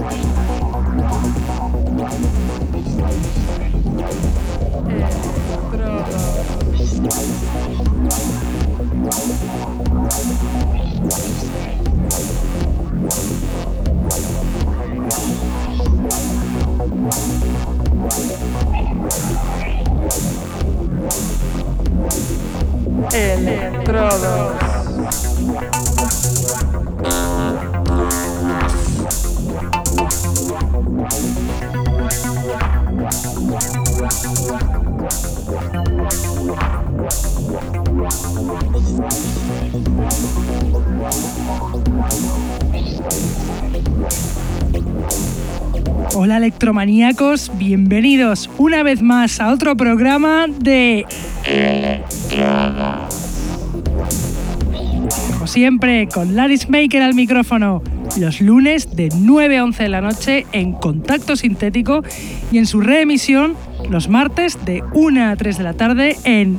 Estrada. Electrodos. Electromaníacos, bienvenidos una vez más a otro programa de... Como siempre, con Laris Maker al micrófono, los lunes de 9 a 11 de la noche en Contacto Sintético y en su reemisión los martes de 1 a 3 de la tarde en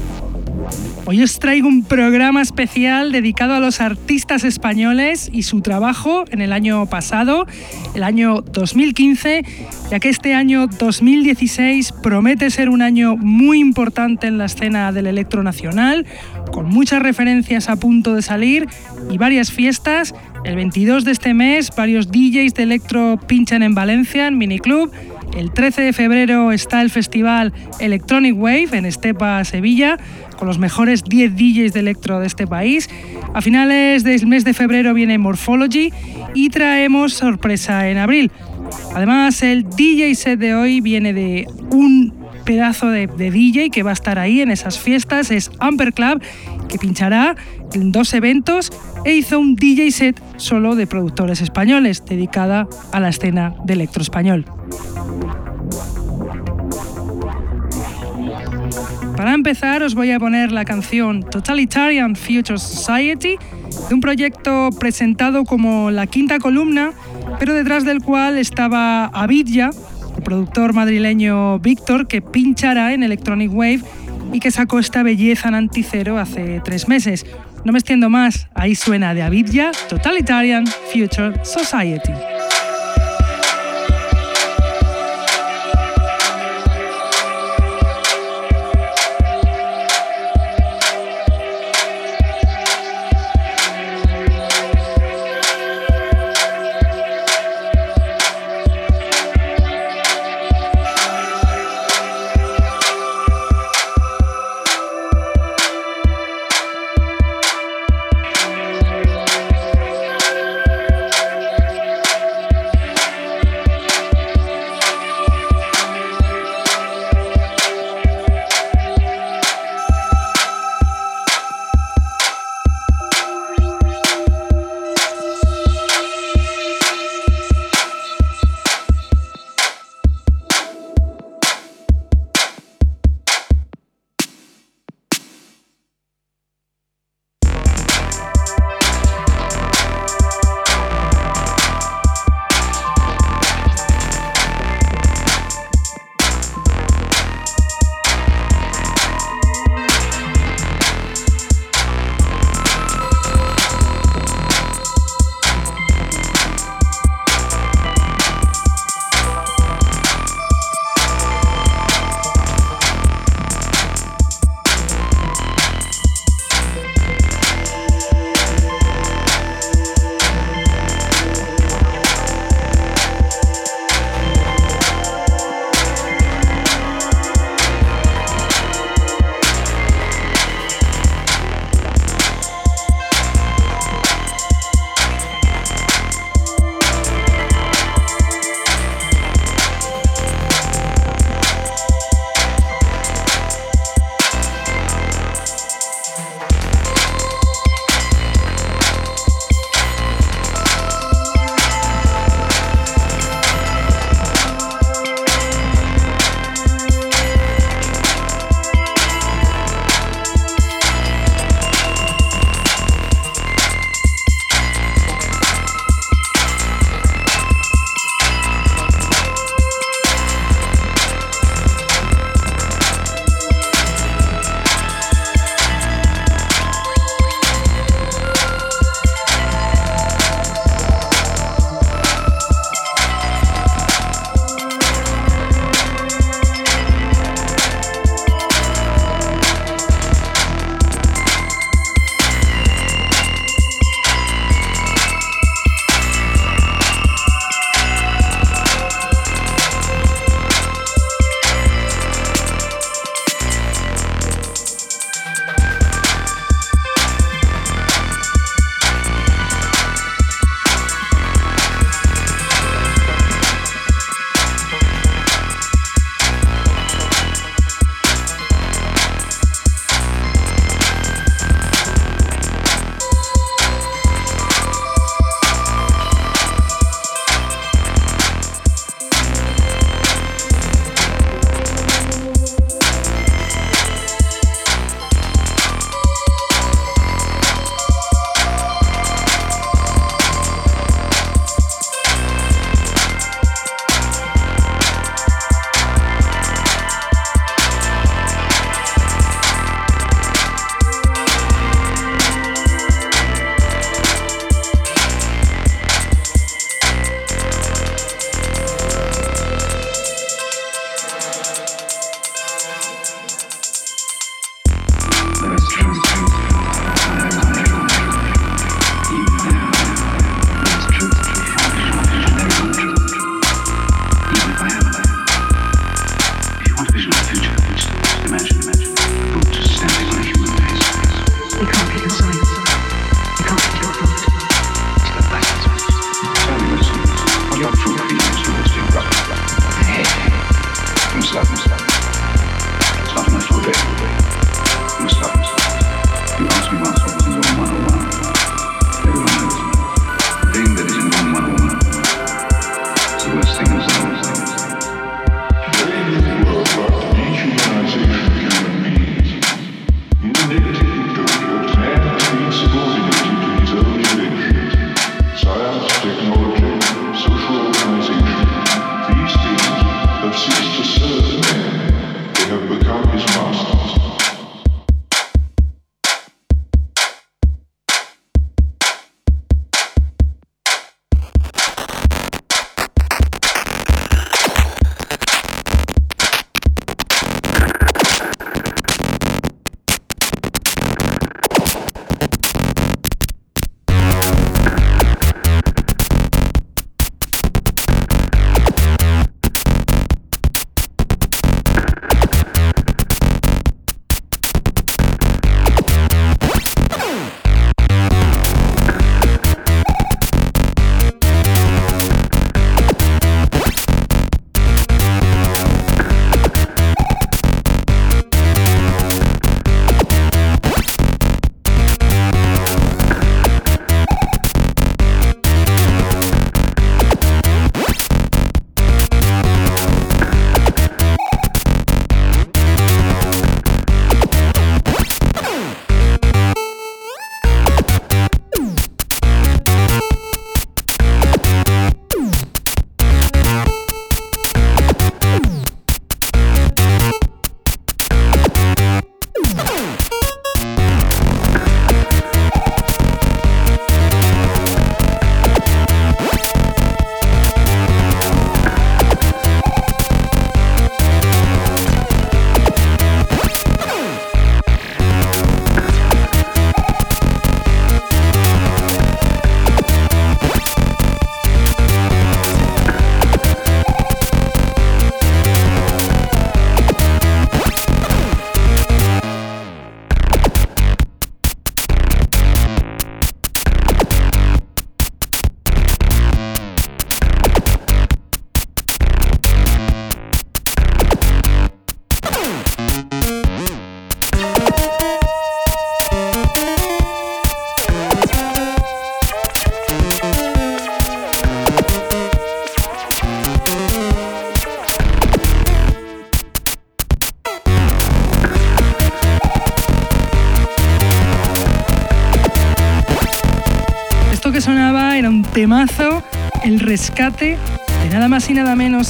Hoy os traigo un programa especial dedicado a los artistas españoles y su trabajo en el año pasado, el año 2015, ya que este año 2016 promete ser un año muy importante en la escena del electro nacional, con muchas referencias a punto de salir y varias fiestas. El 22 de este mes, varios DJs de electro pinchan en Valencia, en Miniclub. El 13 de febrero está el festival Electronic Wave en Estepa, Sevilla, con los mejores 10 DJs de electro de este país. A finales del mes de febrero viene Morphology y traemos sorpresa en abril. Además, el DJ set de hoy viene de un pedazo de, DJ que va a estar ahí en esas fiestas, es Amper Club, que pinchará en dos eventos e hizo un DJ set solo de productores españoles, dedicada a la escena de electro español. Para empezar os voy a poner la canción Totalitarian Future Society de un proyecto presentado como la quinta columna, pero detrás del cual estaba Avidya, el productor madrileño Víctor, que pinchará en Electronic Wave y que sacó esta belleza en anticero hace tres meses. No me extiendo más, ahí suena de Avidya Totalitarian Future Society.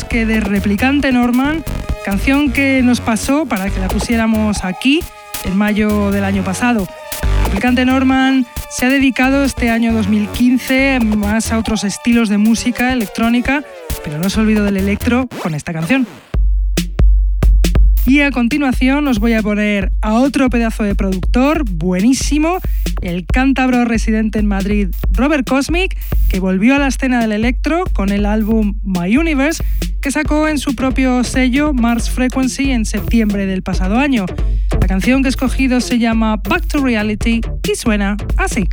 Que de Replicante Norman, canción que nos pasó para que la pusiéramos aquí en mayo del año pasado. Replicante Norman se ha dedicado este año 2015 más a otros estilos de música electrónica, pero no se olvidó del electro con esta canción. Y a continuación os voy a poner a otro pedazo de productor buenísimo, el cántabro residente en Madrid Robert Cosmic, que volvió a la escena del electro con el álbum My Universe, que sacó en su propio sello Mars Frequency en septiembre del pasado año. La canción que he escogido se llama Back to Reality y suena así.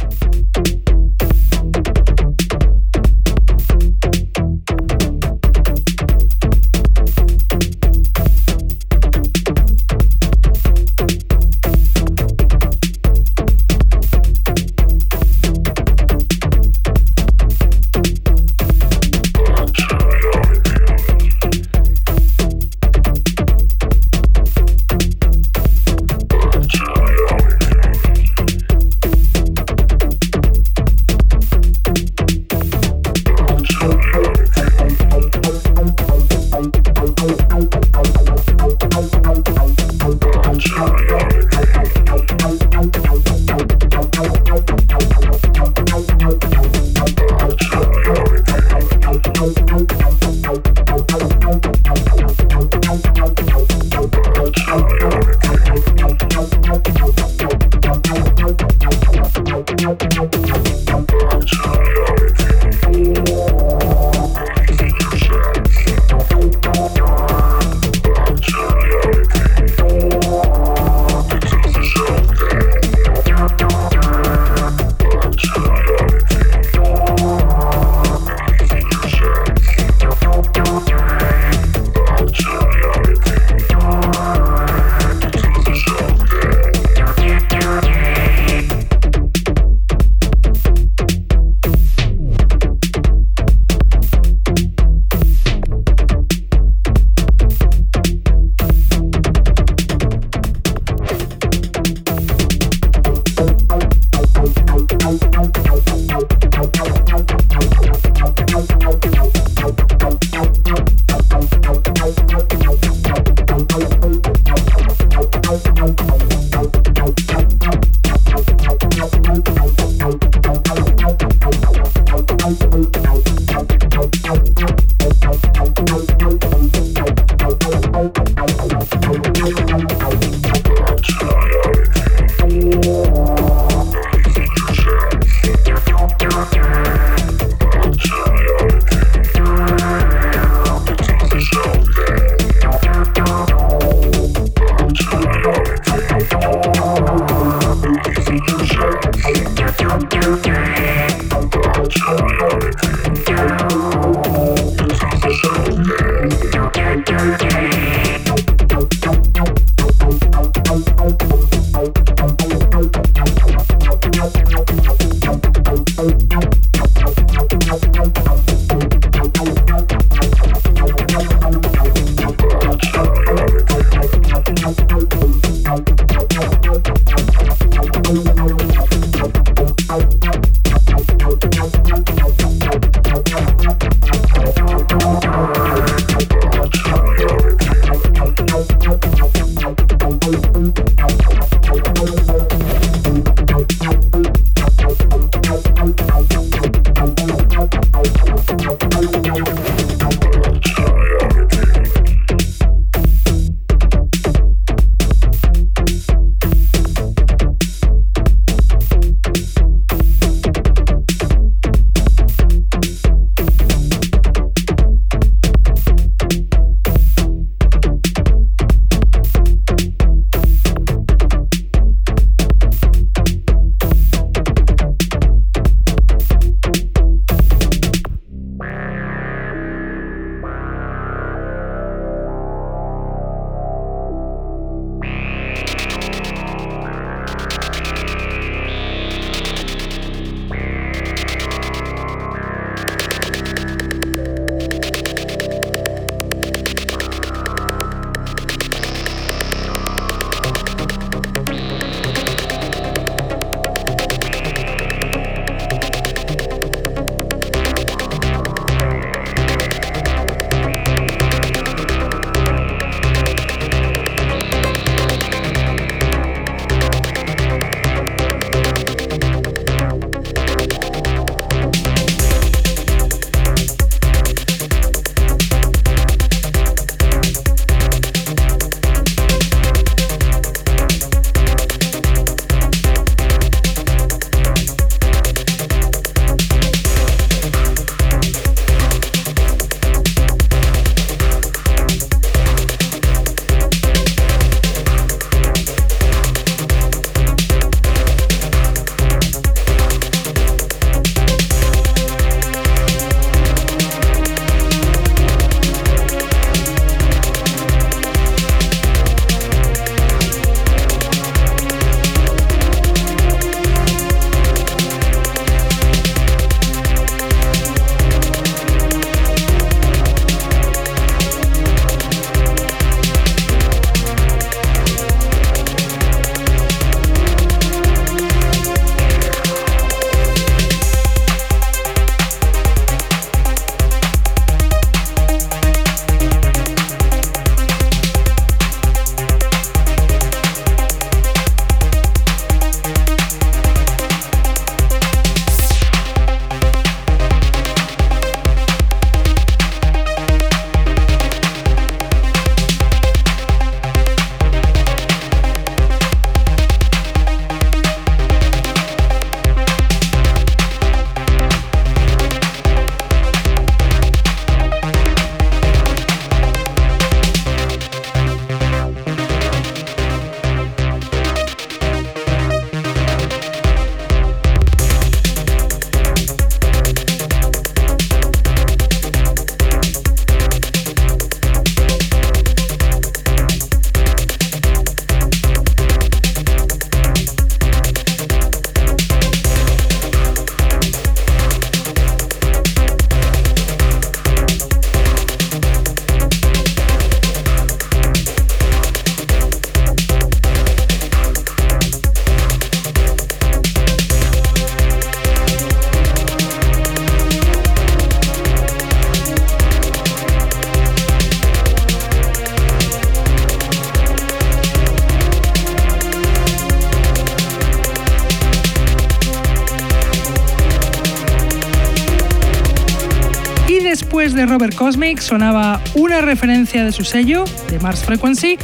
De Robert Cosmic sonaba una referencia de su sello, de Mars Frequency,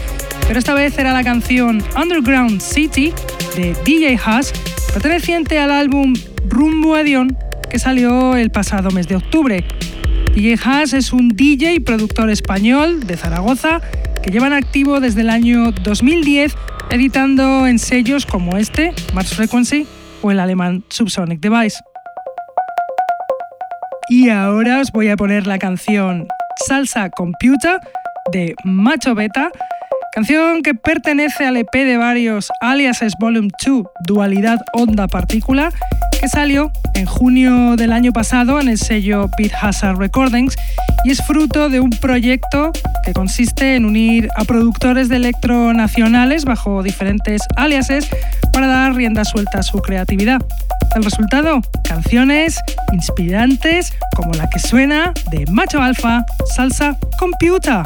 pero esta vez era la canción Underground City de DJ Haas, perteneciente al álbum Rumbo a que salió el pasado mes de octubre. DJ Haas es un DJ y productor español de Zaragoza que llevan activo desde el año 2010 editando en sellos como este, Mars Frequency, o el alemán Subsonic Device. Y ahora os voy a poner la canción Salsa Computer de Macho Beta, canción que pertenece al EP de varios Aliases Volume 2 Dualidad Onda Partícula, que salió en junio del año pasado en el sello Beat Hazard Recordings y es fruto de un proyecto que consiste en unir a productores de electro nacionales bajo diferentes aliases para dar rienda suelta a su creatividad. El resultado, canciones inspirantes como la que suena de Macho Alfa, Salsa Computer.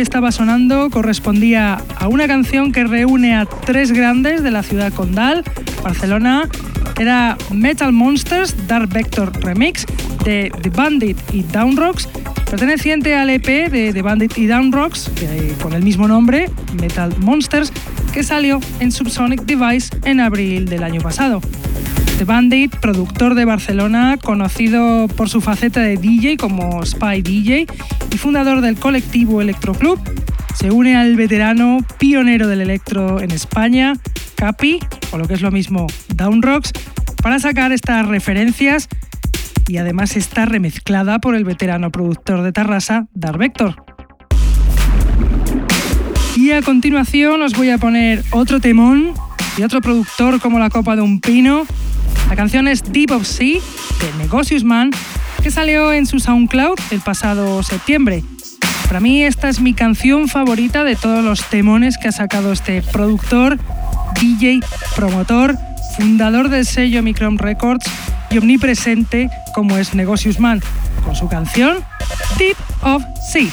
Que estaba sonando correspondía a una canción que reúne a tres grandes de la ciudad condal, Barcelona. Era Metal Monsters Dark Vector Remix de The Bandit y Down Rocks, perteneciente al EP de The Bandit y Down Rocks, con el mismo nombre, Metal Monsters, que salió en Subsonic Device en abril del año pasado. The Bandit, productor de Barcelona, conocido por su faceta de DJ como Spy DJ y fundador del colectivo Electro Club, se une al veterano pionero del electro en España, Capi, o lo que es lo mismo, Down Rocks, para sacar estas referencias y además está remezclada por el veterano productor de Tarrasa, Dark Vector. Y a continuación os voy a poner otro temón y otro productor como la copa de un pino la canción es Deep of Sea de Negocius Man, que salió en su SoundCloud el pasado septiembre. Para mí esta es mi canción favorita de todos los temones que ha sacado este productor, DJ, promotor, fundador del sello Micron Records y omnipresente como es Negocius Man, con su canción Deep of Sea.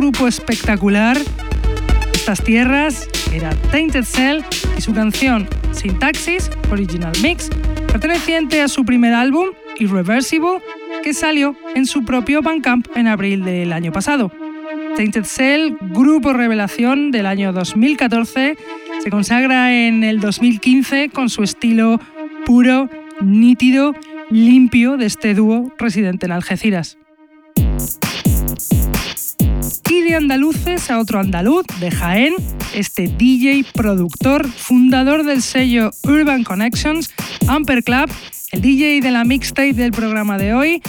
Grupo espectacular. Estas tierras era Tainted Cell y su canción Syntaxis Original Mix, perteneciente a su primer álbum, Irreversible, que salió en su propio Bandcamp en abril del año pasado. Tainted Cell, grupo revelación del año 2014, se consagra en el 2015 con su estilo puro, nítido, limpio de este dúo residente en Algeciras. Andaluces a otro andaluz, de Jaén, este DJ, productor, fundador del sello Urban Connections, Amper Club, el DJ de la mixtape del programa de hoy,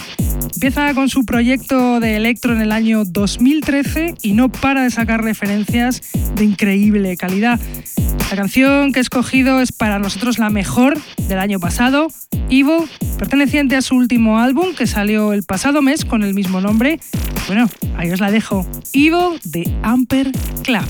empieza con su proyecto de electro en el año 2013 y no para de sacar referencias de increíble calidad. La canción que he escogido es para nosotros la mejor del año pasado, Evil, perteneciente a su último álbum que salió el pasado mes con el mismo nombre. Bueno, ahí os la dejo. Evil de Amper Club.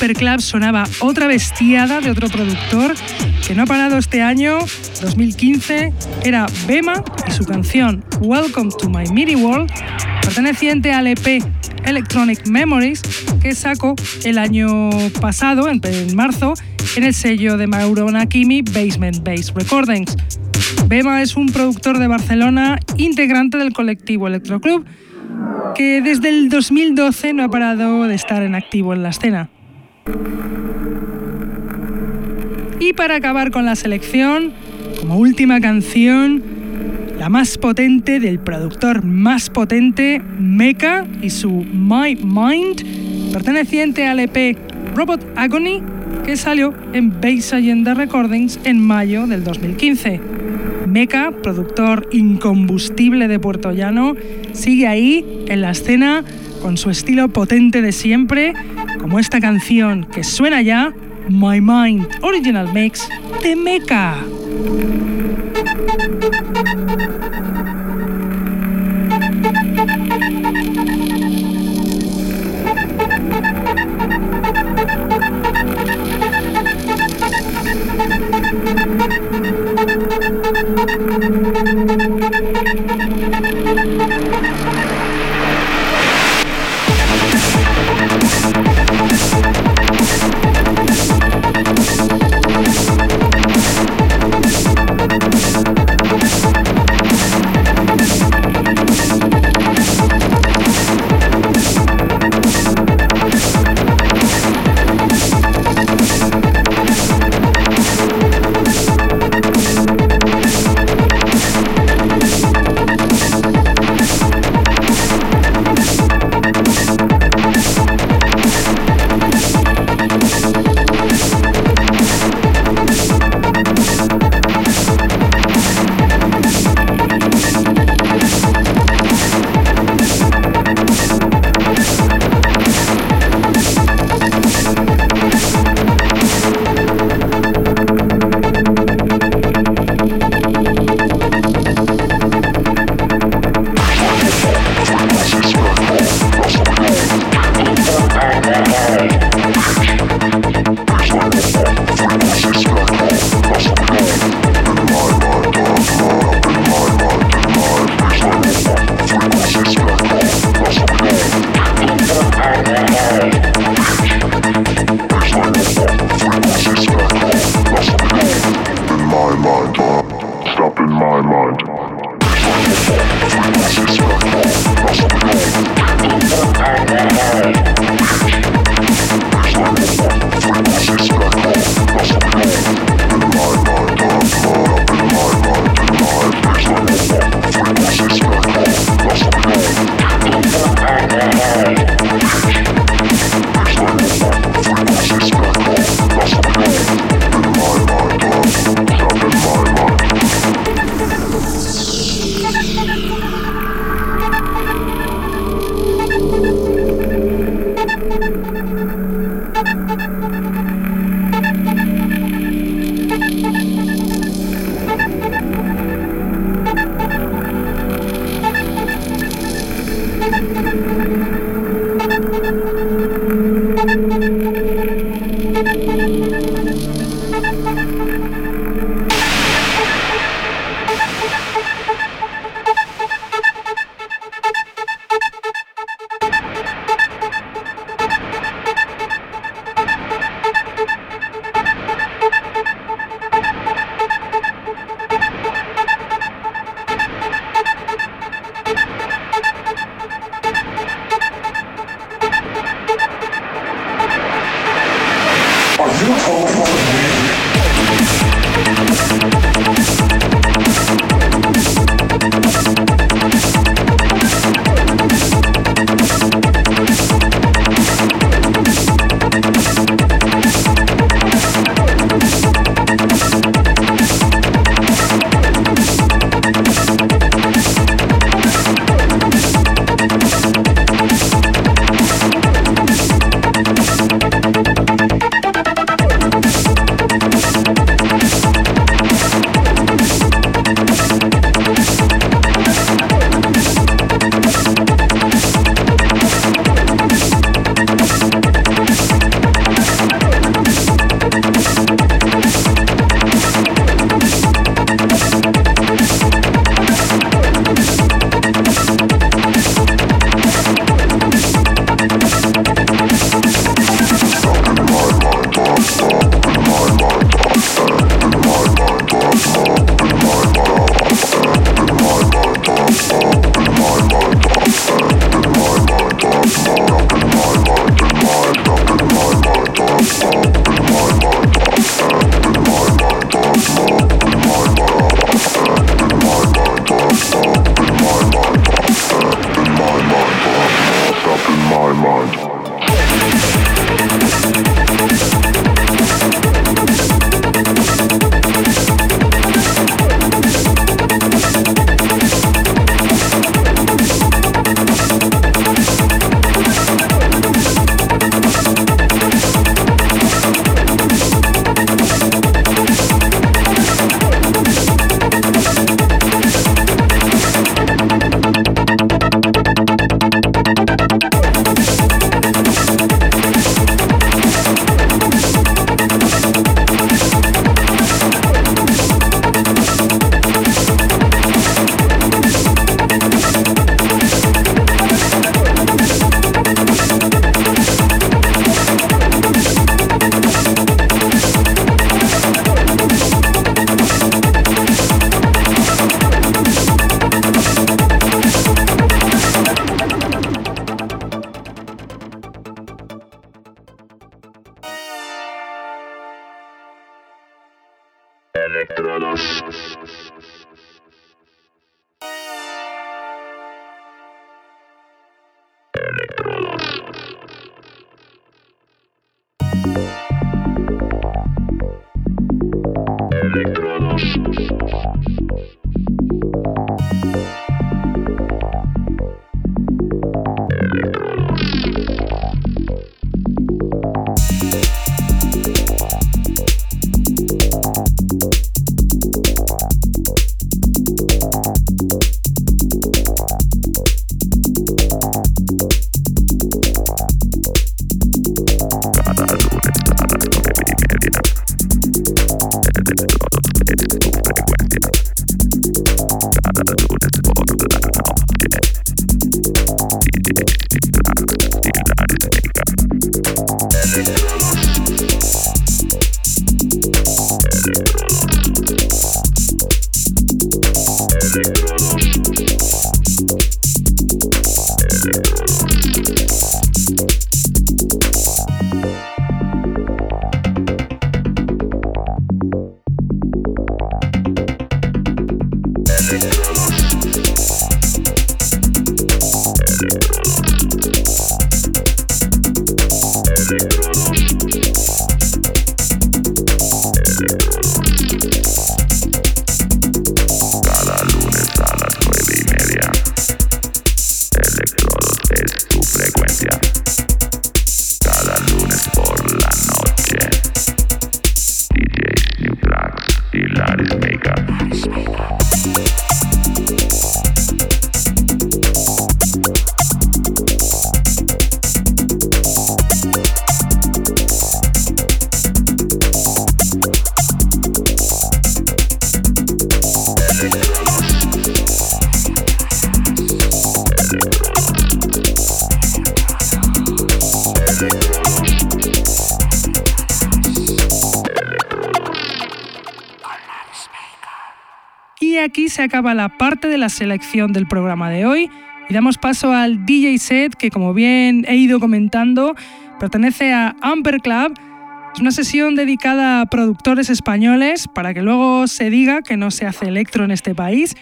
Después de Amper Club sonaba otra bestiada de otro productor que no ha parado este año, 2015, era Bema y su canción Welcome to My MIDI World, perteneciente al EP Electronic Memories que sacó el año pasado, en, marzo, en el sello de Mauro Nakimi Basement Base Recordings. Bema es un productor de Barcelona, integrante del colectivo Electroclub, que desde el 2012 no ha parado de estar en activo en la escena. Y para acabar con la selección, como última canción, la más potente del productor más potente, Mecha, y su My Mind, perteneciente al EP Robot Agony, que salió en Base Agenda Recordings en mayo del 2015. Mecha, productor incombustible de Puerto Llano, sigue ahí en la escena con su estilo potente de siempre, como esta canción que suena ya, My Mind Original Mix de Mecha. Aquí se acaba la parte de la selección del programa de hoy y damos paso al DJ set que como bien he ido comentando pertenece a Amper Club. Es una sesión dedicada a productores españoles para que luego se diga que no se hace electro en este país,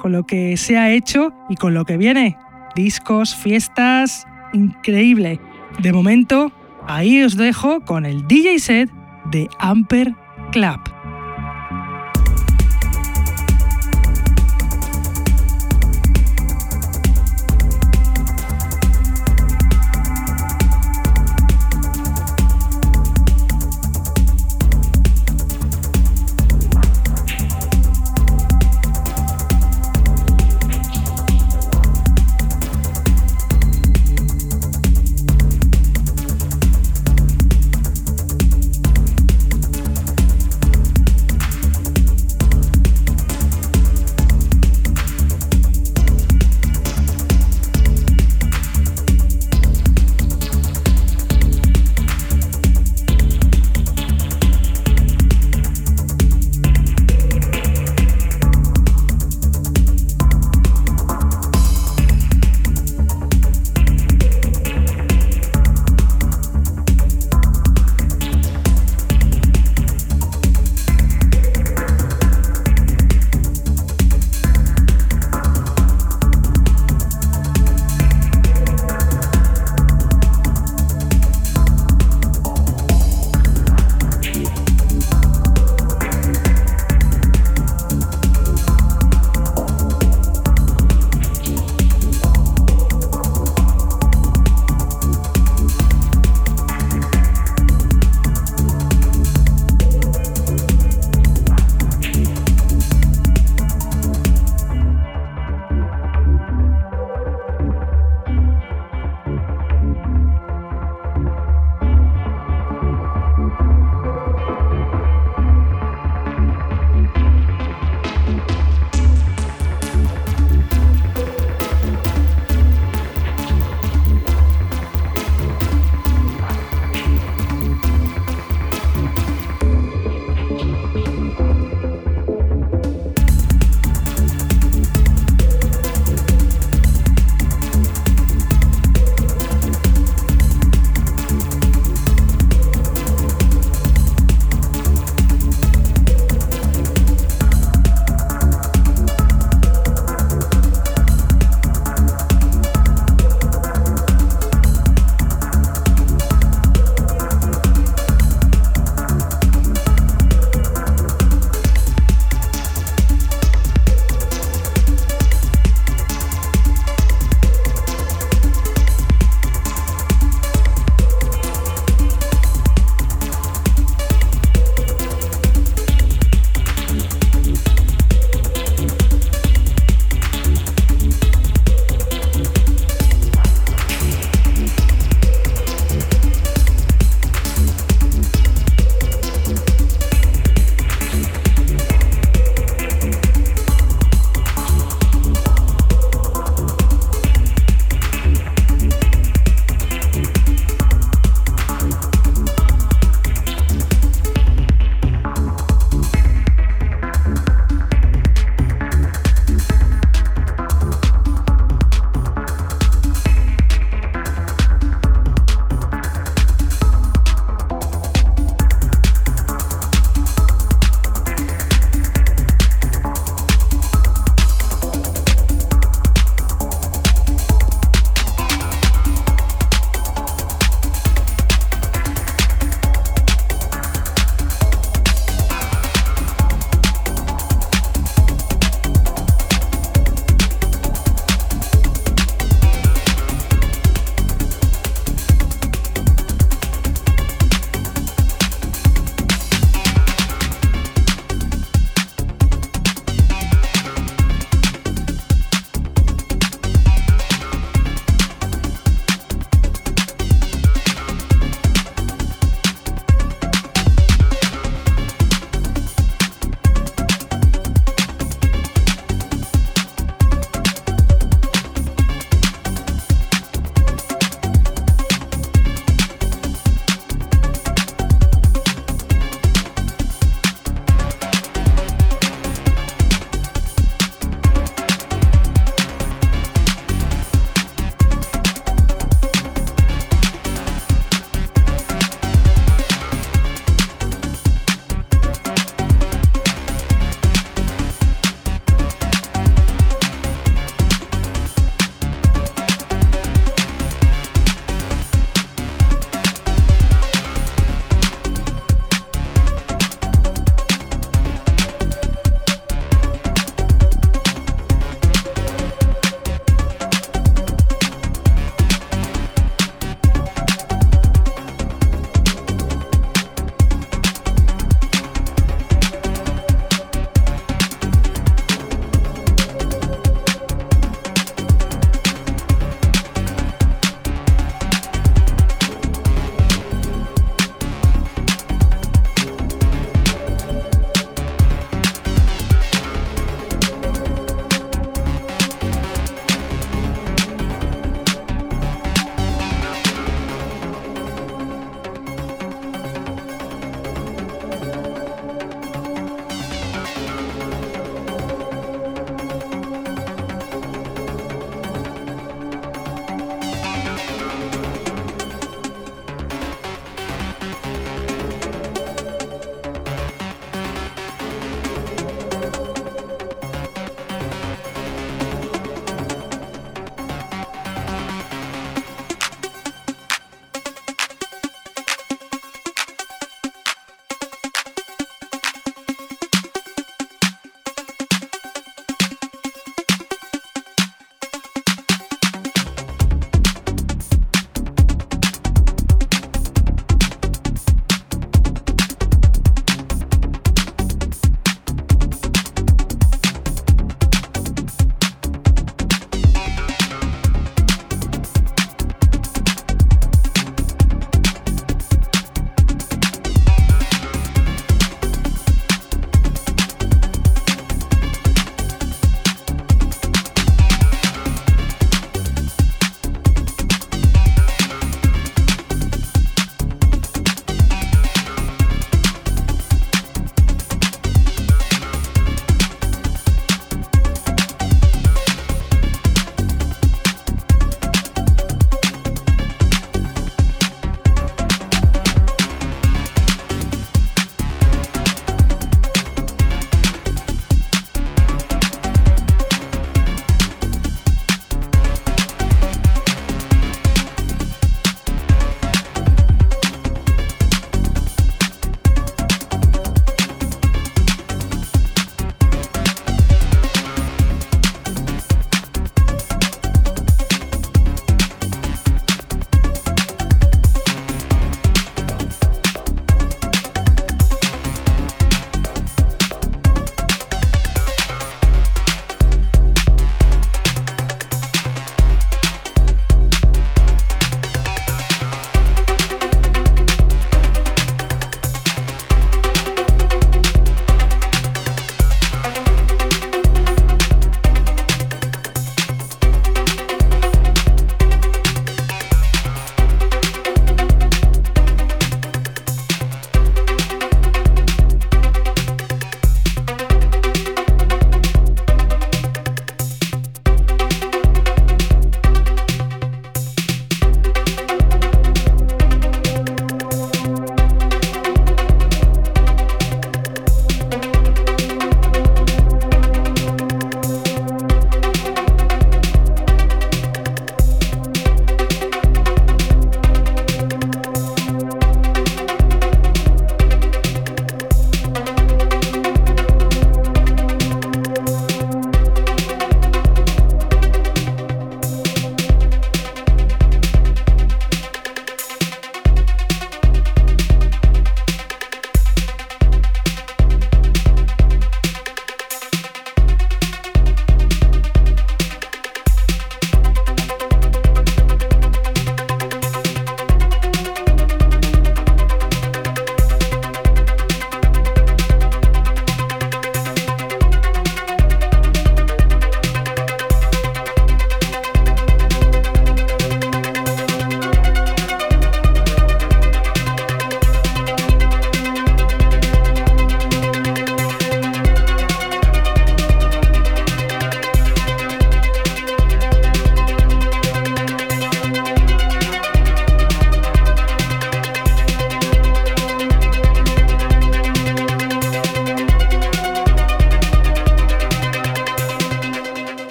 con lo que se ha hecho y con lo que viene. Discos, fiestas, increíble. De momento, ahí os dejo con el DJ set de Amper Club.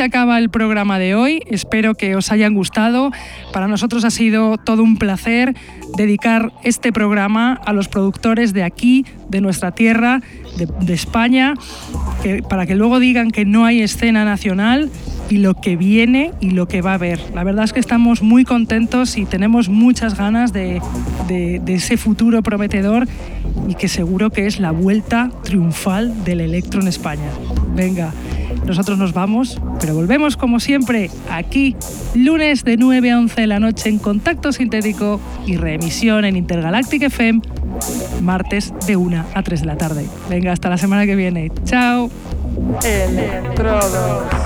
Se acaba el programa de hoy. Espero que os hayan gustado. Para nosotros ha sido todo un placer dedicar este programa a los productores de aquí, de nuestra tierra, de, España, para que luego digan que no hay escena nacional y lo que viene y lo que va a haber. La verdad es que estamos muy contentos y tenemos muchas ganas de, de ese futuro prometedor y que seguro que es la vuelta triunfal del electro en España. Venga. Nosotros nos vamos, pero volvemos como siempre aquí, lunes de 9 a 11 de la noche en Contacto Sintético y reemisión en Intergalactic FM, martes de 1 a 3 de la tarde. Venga, hasta la semana que viene. Chao. Electrodos.